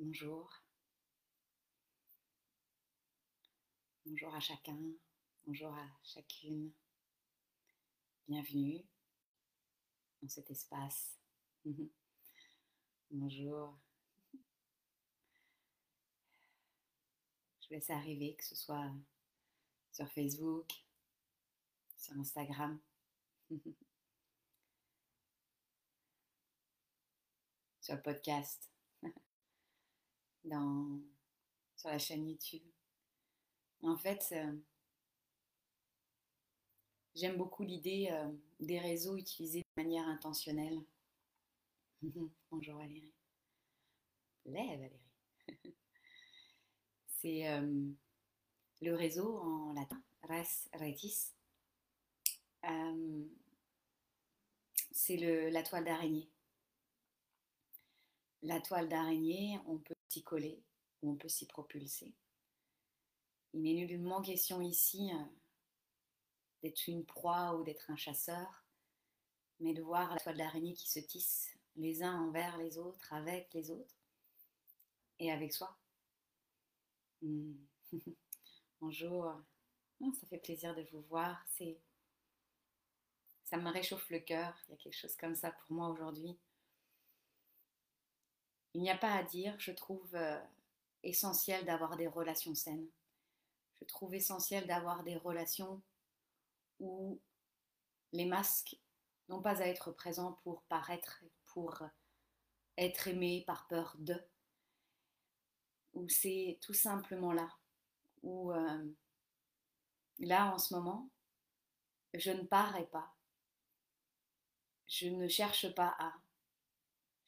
Bonjour. Bonjour à chacun. Bonjour à chacune. Bienvenue dans cet espace. Bonjour. Je laisse arriver, que ce soit sur Facebook, sur Instagram. sur le podcast sur la chaîne YouTube. En fait, euh, j'aime beaucoup l'idée euh, des réseaux utilisés de manière intentionnelle. Bonjour Valérie. Les Valérie. C'est euh, le réseau en latin, res retis. c'est la toile d'araignée. La toile d'araignée, on peut s'y coller ou on peut s'y propulser. Il n'est nullement question ici euh, d'être une proie ou d'être un chasseur, mais de voir la toile d'araignée qui se tisse les uns envers les autres, avec les autres et avec soi. Hmm. Bonjour, oh, ça fait plaisir de vous voir. Ça me réchauffe le cœur. Il y a quelque chose comme ça pour moi aujourd'hui. Il n'y a pas à dire, je trouve euh, essentiel d'avoir des relations saines. Je trouve essentiel d'avoir des relations où les masques n'ont pas à être présents pour paraître, pour être aimés par peur de, où c'est tout simplement là, où euh, là en ce moment, je ne parais pas, je ne cherche pas à,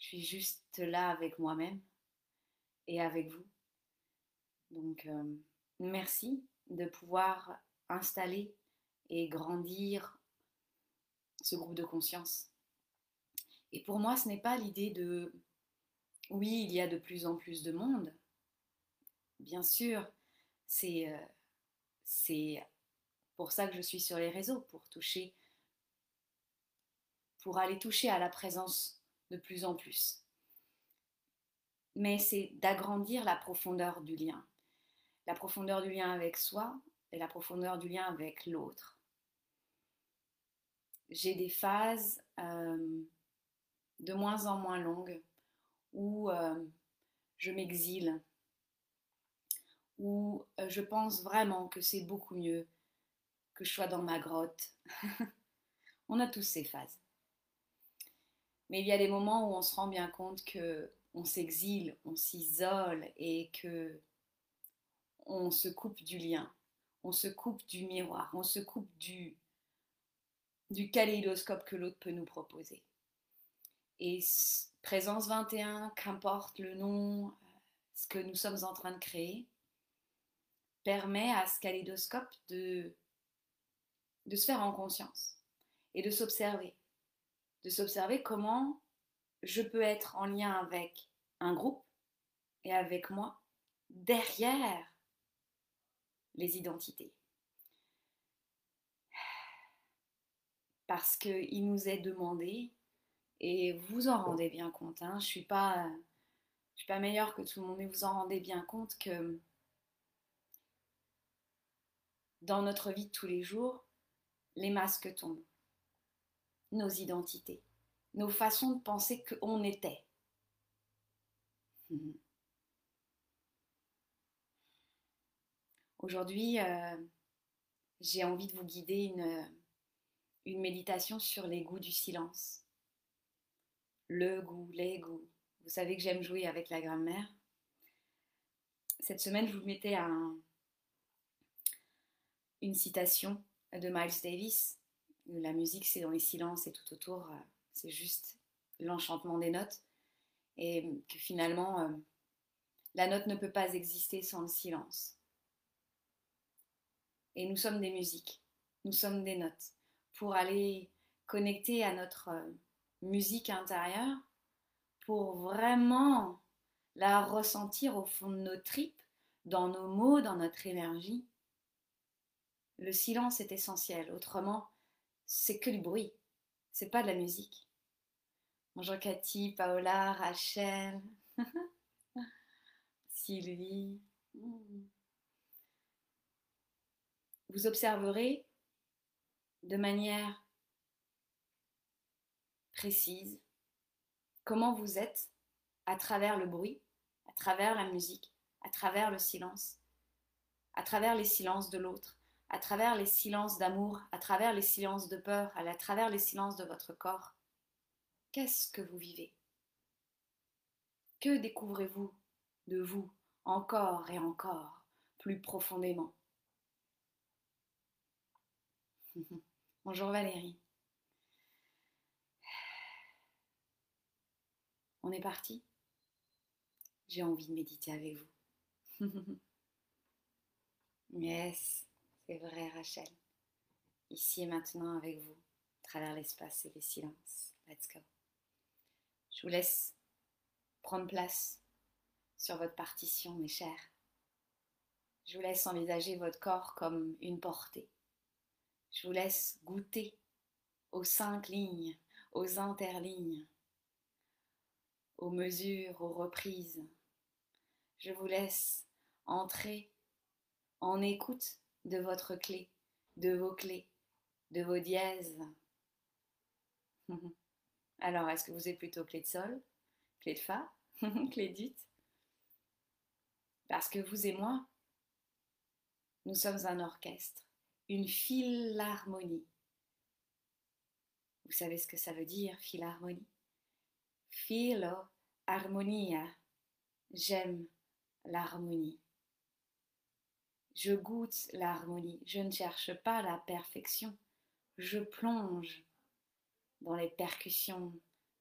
je suis juste là avec moi-même et avec vous. Donc, euh, merci de pouvoir installer et grandir ce groupe de conscience. Et pour moi, ce n'est pas l'idée de oui, il y a de plus en plus de monde. Bien sûr, c'est euh, c'est pour ça que je suis sur les réseaux, pour toucher, pour aller toucher à la présence de plus en plus. Mais c'est d'agrandir la profondeur du lien. La profondeur du lien avec soi et la profondeur du lien avec l'autre. J'ai des phases euh, de moins en moins longues où euh, je m'exile, où euh, je pense vraiment que c'est beaucoup mieux que je sois dans ma grotte. On a tous ces phases. Mais il y a des moments où on se rend bien compte que on s'exile, on s'isole et que on se coupe du lien, on se coupe du miroir, on se coupe du, du kaléidoscope que l'autre peut nous proposer. Et présence 21, qu'importe le nom, ce que nous sommes en train de créer, permet à ce kaléidoscope de, de se faire en conscience et de s'observer de s'observer comment je peux être en lien avec un groupe et avec moi derrière les identités. Parce qu'il nous est demandé, et vous en rendez bien compte, hein, je ne suis, pas, suis pas meilleure que tout le monde, mais vous en rendez bien compte que dans notre vie de tous les jours, les masques tombent nos identités, nos façons de penser qu'on était. Mhm. Aujourd'hui, euh, j'ai envie de vous guider une, méditation sur les goûts du silence. Le goût, les goûts. Vous savez que j'aime jouer avec la grammaire. Cette semaine, je vous mettais un, une citation de Miles Davis la musique, c'est dans les silences et tout autour, euh, c'est juste l'enchantement des notes. Et que finalement, euh, la note ne peut pas exister sans le silence. Et nous sommes des musiques, nous sommes des notes. Pour aller connecter à notre euh, musique intérieure, pour vraiment la ressentir au fond de nos tripes, dans nos mots, dans notre énergie, le silence est essentiel. Autrement, c'est que du bruit, c'est pas de la musique. Bonjour Cathy, Paola, Rachel. style vie. Hmm. Vous observerez de manière précise comment vous êtes à travers le bruit, à travers la musique, à travers le silence, à travers les silences de l'autre, à travers les silences d'amour, à travers les silences de peur, à travers les silences de votre corps. Qu'est-ce que vous vivez? Que découvrez-vous de vous encore et encore, plus profondément? Bonjour Valérie. On est parti? J'ai envie de méditer avec vous. yes, c'est vrai Rachel. Ici et maintenant avec vous, à travers l'espace et les silences. Let's go. Je vous laisse prendre place sur votre partition, mes chers. Je vous laisse envisager votre corps comme une portée. Je vous laisse goûter aux cinq lignes, aux interlignes, aux mesures, aux reprises. Je vous laisse entrer en écoute de votre clé, de vos clés, de vos dièses. Alors, est-ce que vous êtes plutôt clé de sol, clé de fa, clé d'ut Parce que vous et moi, nous sommes un orchestre, une philharmonie. Vous savez ce que ça veut dire, philharmonie? Philo, harmonia. J'aime l'harmonie. Je goûte l'harmonie. Je ne cherche pas la perfection. Je plonge dans les percussions,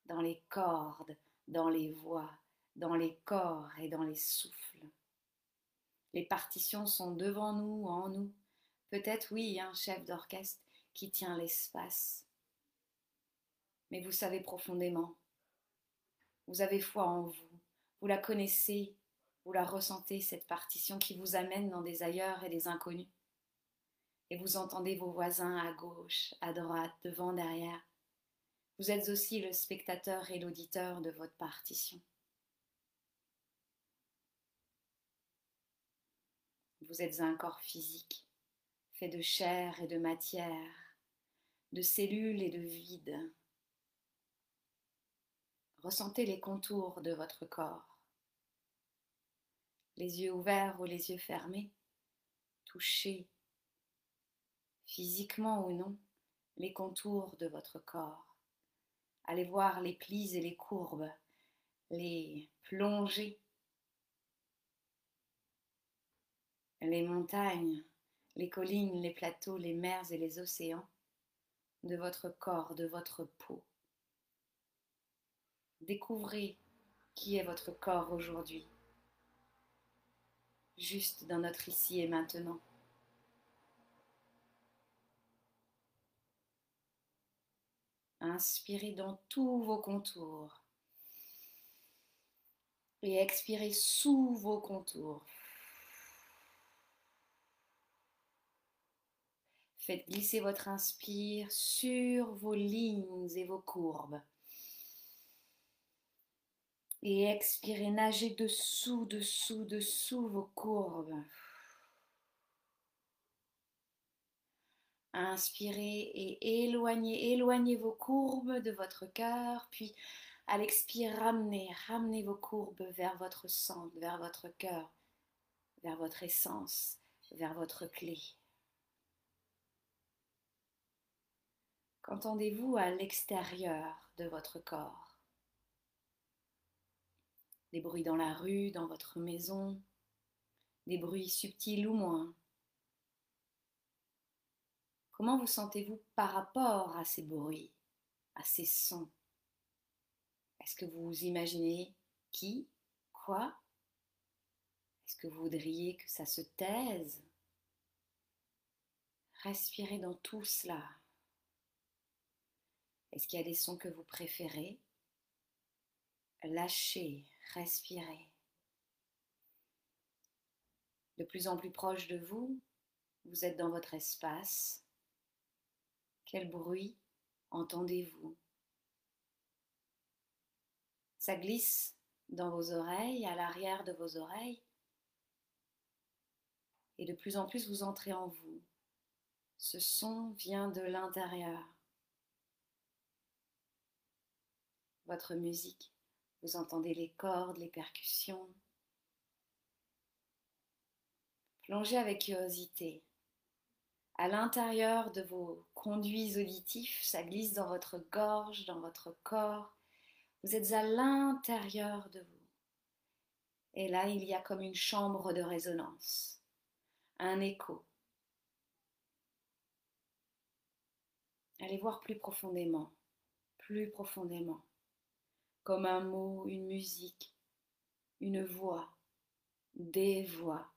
dans les cordes, dans les voix, dans les corps et dans les souffles. Les partitions sont devant nous, en nous. Peut-être oui, un chef d'orchestre qui tient l'espace. Mais vous savez profondément vous avez foi en vous, vous la connaissez, vous la ressentez, cette partition qui vous amène dans des ailleurs et des inconnus. Et vous entendez vos voisins à gauche, à droite, devant, derrière. Vous êtes aussi le spectateur et l'auditeur de votre partition. Vous êtes un corps physique, fait de chair et de matière, de cellules et de vide, Ressentez les contours de votre corps. Les yeux ouverts ou les yeux fermés, touchez physiquement ou non les contours de votre corps. Allez voir les plis et les courbes, les plongées, les montagnes, les collines, les plateaux, les mers et les océans de votre corps, de votre peau. Découvrez qui est votre corps aujourd'hui, juste dans notre ici et maintenant. Inspirez dans tous vos contours et expirez sous vos contours. Faites glisser votre inspire sur vos lignes et vos courbes. Et expirez, nagez dessous, dessous, dessous vos courbes. Inspirez et éloignez, éloignez vos courbes de votre cœur, puis à l'expire, ramenez, ramenez vos courbes vers votre centre, vers votre cœur, vers votre essence, vers votre clé. Qu'entendez-vous à l'extérieur de votre corps? Des bruits dans la rue, dans votre maison, des bruits subtils ou moins. Comment vous sentez-vous par rapport à ces bruits, à ces sons? Est-ce que vous imaginez qui, quoi? Est-ce que vous voudriez que ça se taise? Respirez dans tout cela. Est-ce qu'il y a des sons que vous préférez? Lâchez, respirez. De plus en plus proche de vous, vous êtes dans votre espace. Quel bruit entendez-vous? Ça glisse dans vos oreilles, à l'arrière de vos oreilles. Et de plus en plus, vous entrez en vous. Ce son vient de l'intérieur. Votre musique, vous entendez les cordes, les percussions. Plongez avec curiosité. À l'intérieur de vos conduits auditifs, ça glisse dans votre gorge, dans votre corps. Vous êtes à l'intérieur de vous. Et là, il y a comme une chambre de résonance, un écho. Allez voir plus profondément, plus profondément, comme un mot, une musique, une voix, des voix.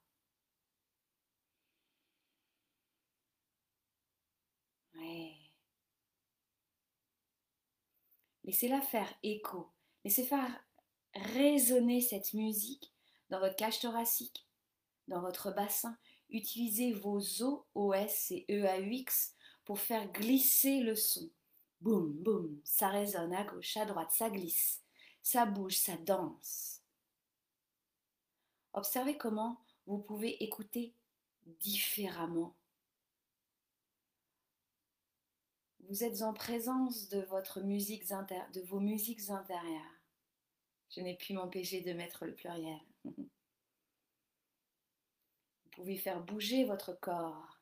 Laissez-la faire écho. Laissez faire résonner cette musique dans votre cage thoracique, dans votre bassin. Utilisez vos O, OS et EAUX pour faire glisser le son. Boum, boum, ça résonne à gauche, à droite, ça glisse, ça bouge, ça danse. Observez comment vous pouvez écouter différemment Vous êtes en présence de, de vos musiques intérieures. Je n'ai pu m'empêcher de mettre le pluriel. Vous pouvez faire bouger votre corps.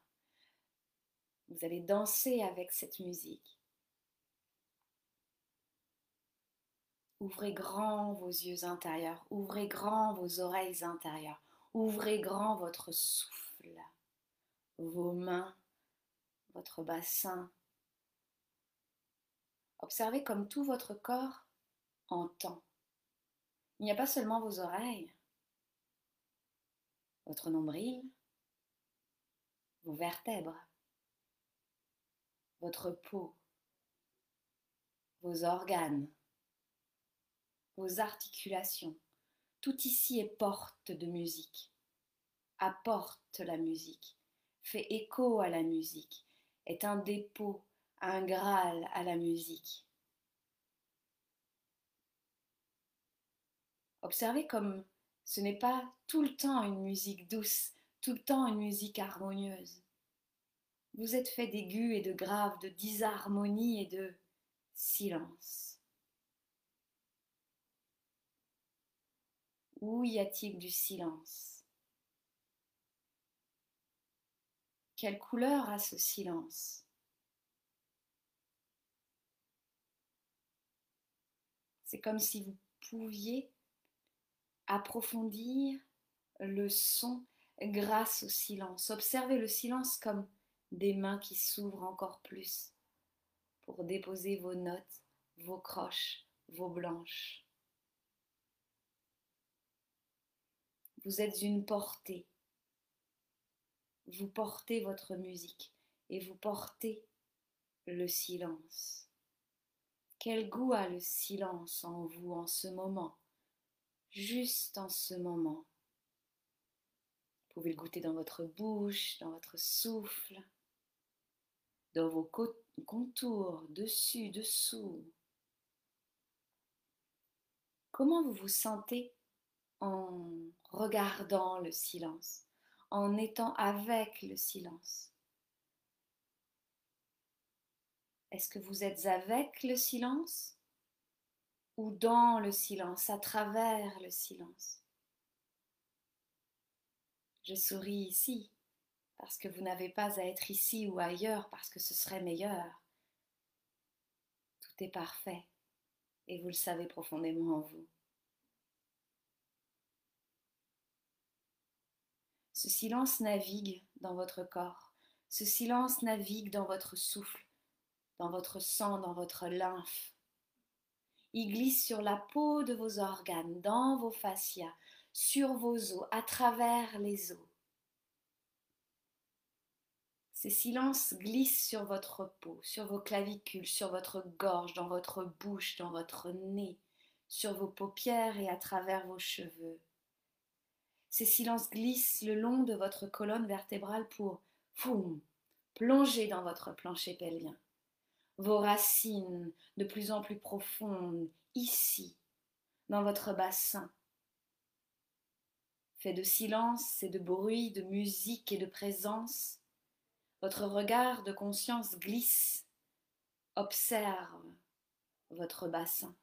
Vous allez danser avec cette musique. Ouvrez grand vos yeux intérieurs, ouvrez grand vos oreilles intérieures, ouvrez grand votre souffle, vos mains, votre bassin, Observez comme tout votre corps entend. Il n'y a pas seulement vos oreilles, votre nombril, vos vertèbres, votre peau, vos organes, articulations. Tout ici est porte de musique, apporte la musique, fait écho à la musique, est un dépôt un Graal à la musique. Observez comme ce n'est pas tout le temps une musique douce, tout le temps une musique harmonieuse. Vous êtes fait d'aigus et de graves, de disharmonie et de silence. Où y a-t-il du silence? Quelle couleur a ce silence? C'est comme si vous pouviez approfondir le son grâce au silence. Observez le silence comme des mains qui s'ouvrent encore plus pour déposer vos notes, vos croches, vos blanches. Vous êtes une portée. Vous portez votre musique et vous portez le silence. Quel goût a le silence en vous en ce moment, juste en ce moment. Vous pouvez le goûter dans votre bouche, dans votre souffle, dans vos contours, dessus, dessous. Comment vous vous sentez en regardant le silence, en étant avec le silence Est-ce que vous êtes avec le silence ou dans le silence, à travers le silence? Je souris ici parce que vous n'avez pas à être ici ou ailleurs parce que ce serait meilleur. Tout est parfait et vous le savez profondément en vous. Ce silence navigue dans votre corps, ce silence navigue dans votre souffle, dans votre sang, dans votre lymphe. Il glisse sur la peau de vos organes, dans vos fascias, sur vos os, à travers les os. Ces silences glissent sur votre peau, sur vos clavicules, sur votre gorge, dans votre bouche, dans votre nez, sur vos paupières et à travers vos cheveux. Ces silences glissent le long de votre colonne vertébrale pour, plonger dans votre plancher pelvien vos racines de plus en plus profondes, ici, dans votre bassin. fait de silence et de bruit, de musique et de présence, votre regard de conscience glisse, observe votre bassin,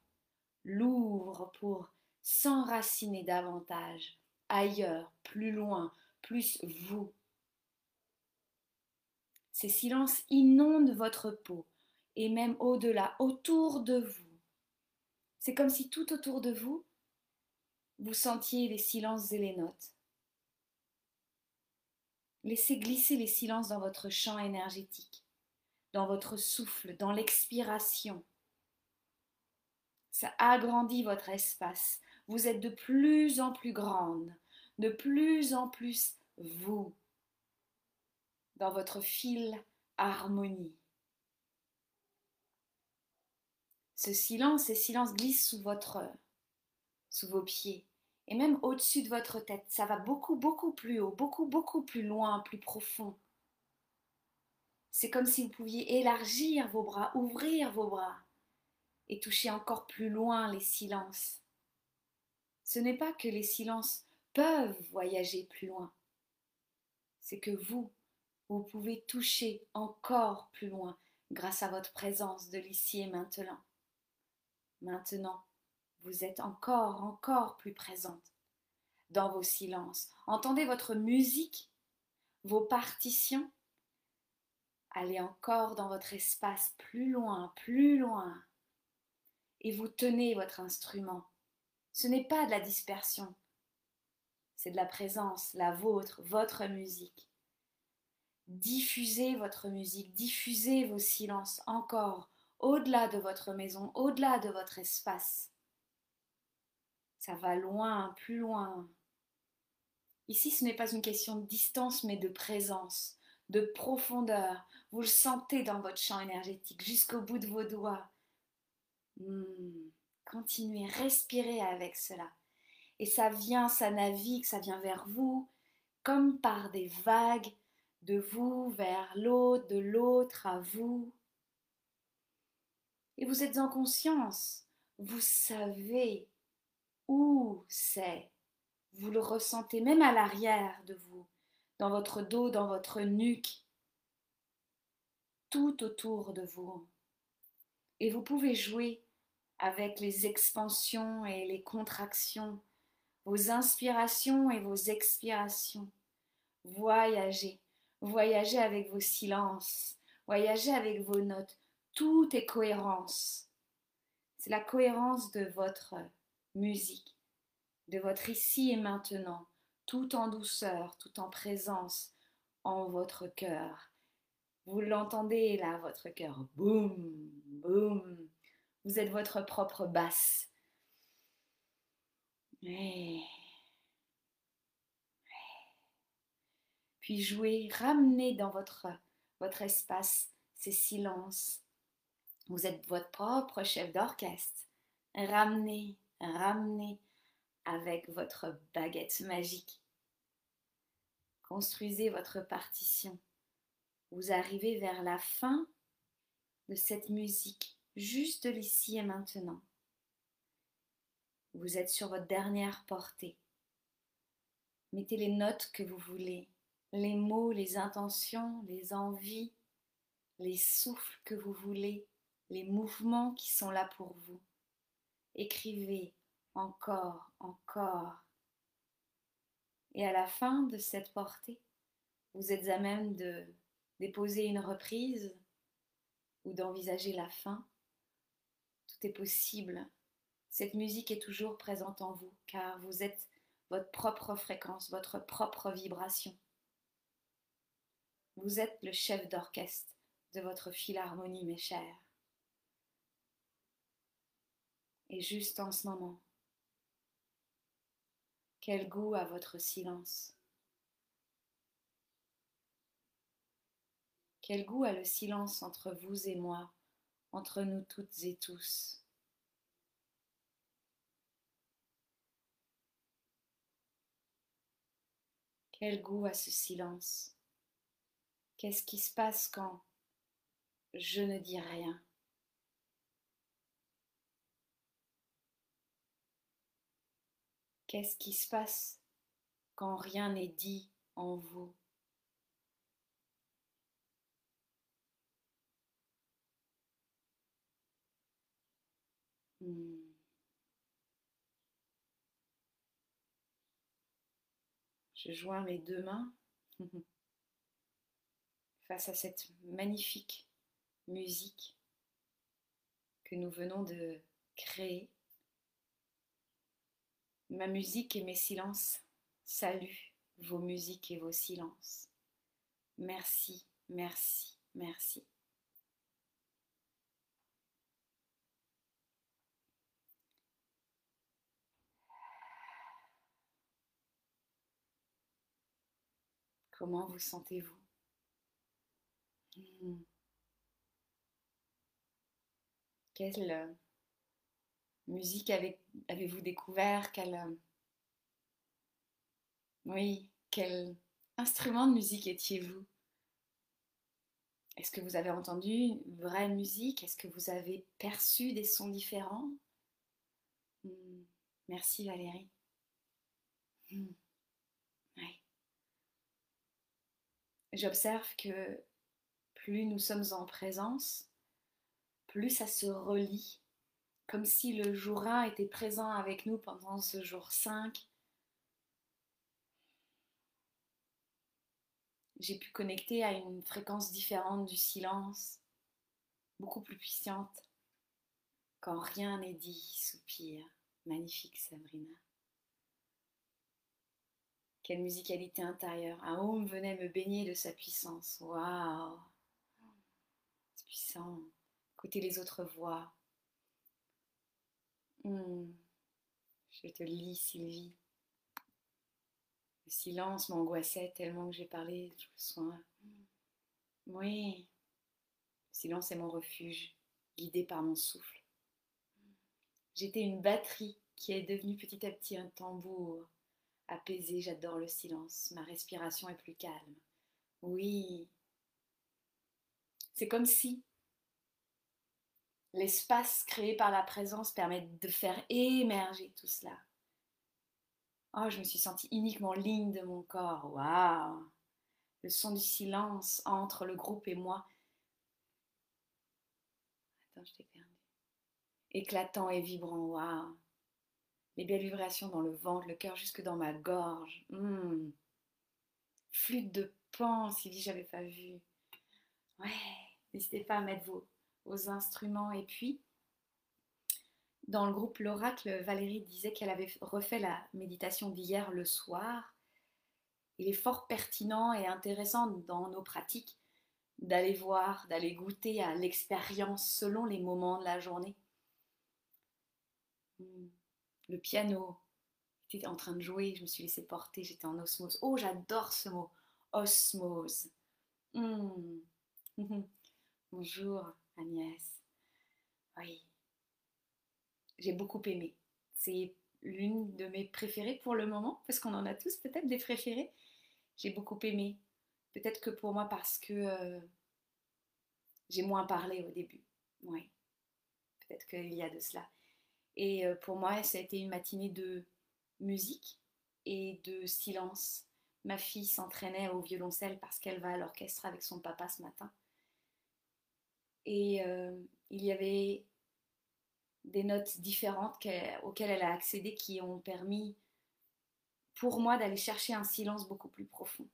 l'ouvre pour s'enraciner davantage, ailleurs, plus loin, plus vous. Ces silences inondent votre peau et même au-delà, autour de vous. C'est comme si tout autour de vous, vous sentiez les silences et les notes. Laissez glisser les silences dans votre champ énergétique, dans votre souffle, dans l'expiration. Ça agrandit votre espace. Vous êtes de plus en plus grande, de plus en plus vous, dans votre fil harmonie. Ce silence et silence glisse sous votre sous vos pieds et même au-dessus de votre tête. Ça va beaucoup, beaucoup plus haut, beaucoup, beaucoup plus loin, plus profond. C'est comme si vous pouviez élargir vos bras, ouvrir vos bras et toucher encore plus loin les silences. Ce n'est pas que les silences peuvent voyager plus loin, c'est que vous, vous pouvez toucher encore plus loin grâce à votre présence de l'ici et maintenant. Maintenant, vous êtes encore, encore plus présente dans vos silences. Entendez votre musique, vos partitions. Allez encore dans votre espace plus loin, plus loin. Et vous tenez votre instrument. Ce n'est pas de la dispersion, c'est de la présence, la vôtre, votre musique. Diffusez votre musique, diffusez vos silences encore au-delà de votre maison, au-delà de votre espace. Ça va loin, plus loin. Ici, ce n'est pas une question de distance, mais de présence, de profondeur. Vous le sentez dans votre champ énergétique, jusqu'au bout de vos doigts. Hmm. Continuez, respirez avec cela. Et ça vient, ça navigue, ça vient vers vous, comme par des vagues, de vous vers l'autre, de l'autre à vous. Et vous êtes en conscience, vous savez où c'est. Vous le ressentez même à l'arrière de vous, dans votre dos, dans votre nuque, tout autour de vous. Et vous pouvez jouer avec les expansions et les contractions, vos inspirations et vos expirations. Voyagez, voyagez avec vos silences, voyagez avec vos notes. Tout est cohérence. C'est la cohérence de votre musique, de votre ici et maintenant, tout en douceur, tout en présence en votre cœur. Vous l'entendez là, votre cœur. Boum, boum. Vous êtes votre propre basse. Puis jouez, ramenez dans votre, votre espace ces silences. Vous êtes votre propre chef d'orchestre. Ramenez, ramenez avec votre baguette magique. Construisez votre partition. Vous arrivez vers la fin de cette musique, juste l'ici et maintenant. Vous êtes sur votre dernière portée. Mettez les notes que vous voulez, les mots, les intentions, les envies, les souffles que vous voulez, les mouvements qui sont là pour vous. Écrivez encore, encore. Et à la fin de cette portée, vous êtes à même de déposer une reprise ou d'envisager la fin. Tout est possible. Cette musique est toujours présente en vous car vous êtes votre propre fréquence, votre propre vibration. Vous êtes le chef d'orchestre de votre philharmonie, mes chers. Et juste en ce moment, quel goût a votre silence Quel goût a le silence entre vous et moi, entre nous toutes et tous. Quel goût a ce silence. Qu'est-ce qui se passe quand je ne dis rien? Qu'est-ce qui se passe quand rien n'est dit en vous? Je joins mes deux mains face à cette magnifique musique que nous venons de créer. Ma musique et mes silences saluent vos musiques et vos silences. Merci, merci, merci. Comment vous sentez-vous? Hmm. Quelle euh, musique avez-vous découvert? Quel, euh, oui, quel instrument de musique étiez-vous? Est-ce que vous avez entendu une vraie musique? Est-ce que vous avez perçu des sons différents? Hmm. Merci Valérie. Hmm. J'observe que plus nous sommes en présence, plus ça se relie, comme si le jour 1 était présent avec nous pendant ce jour 5. J'ai pu connecter à une fréquence différente du silence, beaucoup plus puissante. Quand rien n'est dit, soupir. Magnifique Sabrina. Quelle musicalité intérieure. Un home venait me baigner de sa puissance. Waouh C'est puissant. Écoutez les autres voix. Hmm. Je te lis, Sylvie. Le silence m'angoissait tellement que j'ai parlé. Je soin. Oui. Le silence est mon refuge, guidé par mon souffle. J'étais une batterie qui est devenue petit à petit un tambour apaisé, j'adore le silence, ma respiration est plus calme. Oui, c'est comme si l'espace créé par la présence permet de faire émerger tout cela. Oh, je me suis sentie uniquement ligne de mon corps. Waouh Le son du silence entre le groupe et moi. Attends, je t'ai perdu. Éclatant et vibrant. Waouh les belles vibrations dans le ventre, le cœur jusque dans ma gorge. Mmh. Flûte de pan, Sylvie, j'avais pas vu. Ouais, n'hésitez pas à mettre vos, vos instruments. Et puis, dans le groupe L'Oracle, Valérie disait qu'elle avait refait la méditation d'hier le soir. Il est fort pertinent et intéressant dans nos pratiques d'aller voir, d'aller goûter à l'expérience selon les moments de la journée. Le piano était en train de jouer, je me suis laissée porter, j'étais en osmose. Oh, j'adore ce mot, osmose. Hmm. Bonjour Agnès. Oui, j'ai beaucoup aimé. C'est l'une de mes préférées pour le moment, parce qu'on en a tous peut-être des préférés. J'ai beaucoup aimé. Peut-être que pour moi parce que euh, j'ai moins parlé au début. Oui, peut-être qu'il y a de cela. Et euh, pour moi, ça a été une matinée de musique et de silence. Ma fille s'entraînait au violoncelle parce qu'elle va à l'orchestre avec son papa ce matin. Et euh, il y avait des notes différentes auxquelles elle a accédé qui ont permis pour moi d'aller chercher un silence beaucoup plus profond.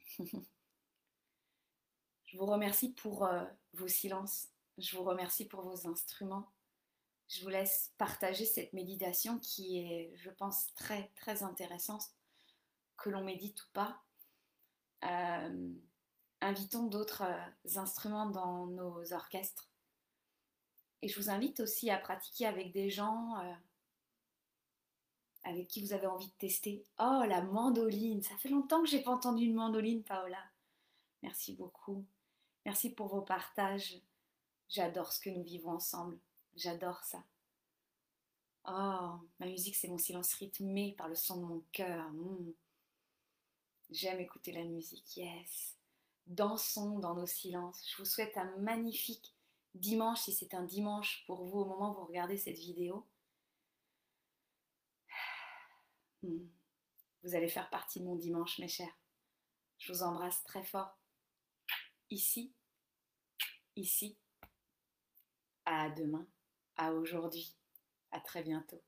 Je vous remercie pour euh, vos silences. Je vous remercie pour vos instruments je vous laisse partager cette méditation qui est, je pense, très, très intéressante, que l'on médite ou pas. Euh, invitons d'autres euh, instruments dans nos orchestres. Et je vous invite aussi à pratiquer avec des gens euh, avec qui vous avez envie de tester. Oh, la mandoline, ça fait longtemps que j'ai pas entendu une mandoline, Paola. Merci beaucoup. Merci pour vos partages. J'adore ce que nous vivons ensemble. J'adore ça. Oh, ma musique, c'est mon silence rythmé par le son de mon cœur. Hmm. J'aime écouter la musique, yes. Dansons dans nos silences. Je vous souhaite un magnifique dimanche, si c'est un dimanche pour vous au moment où vous regardez cette vidéo. Hmm. Vous allez faire partie de mon dimanche, mes chers. Je vous embrasse très fort. Ici, ici, à demain, à aujourd'hui, à très bientôt.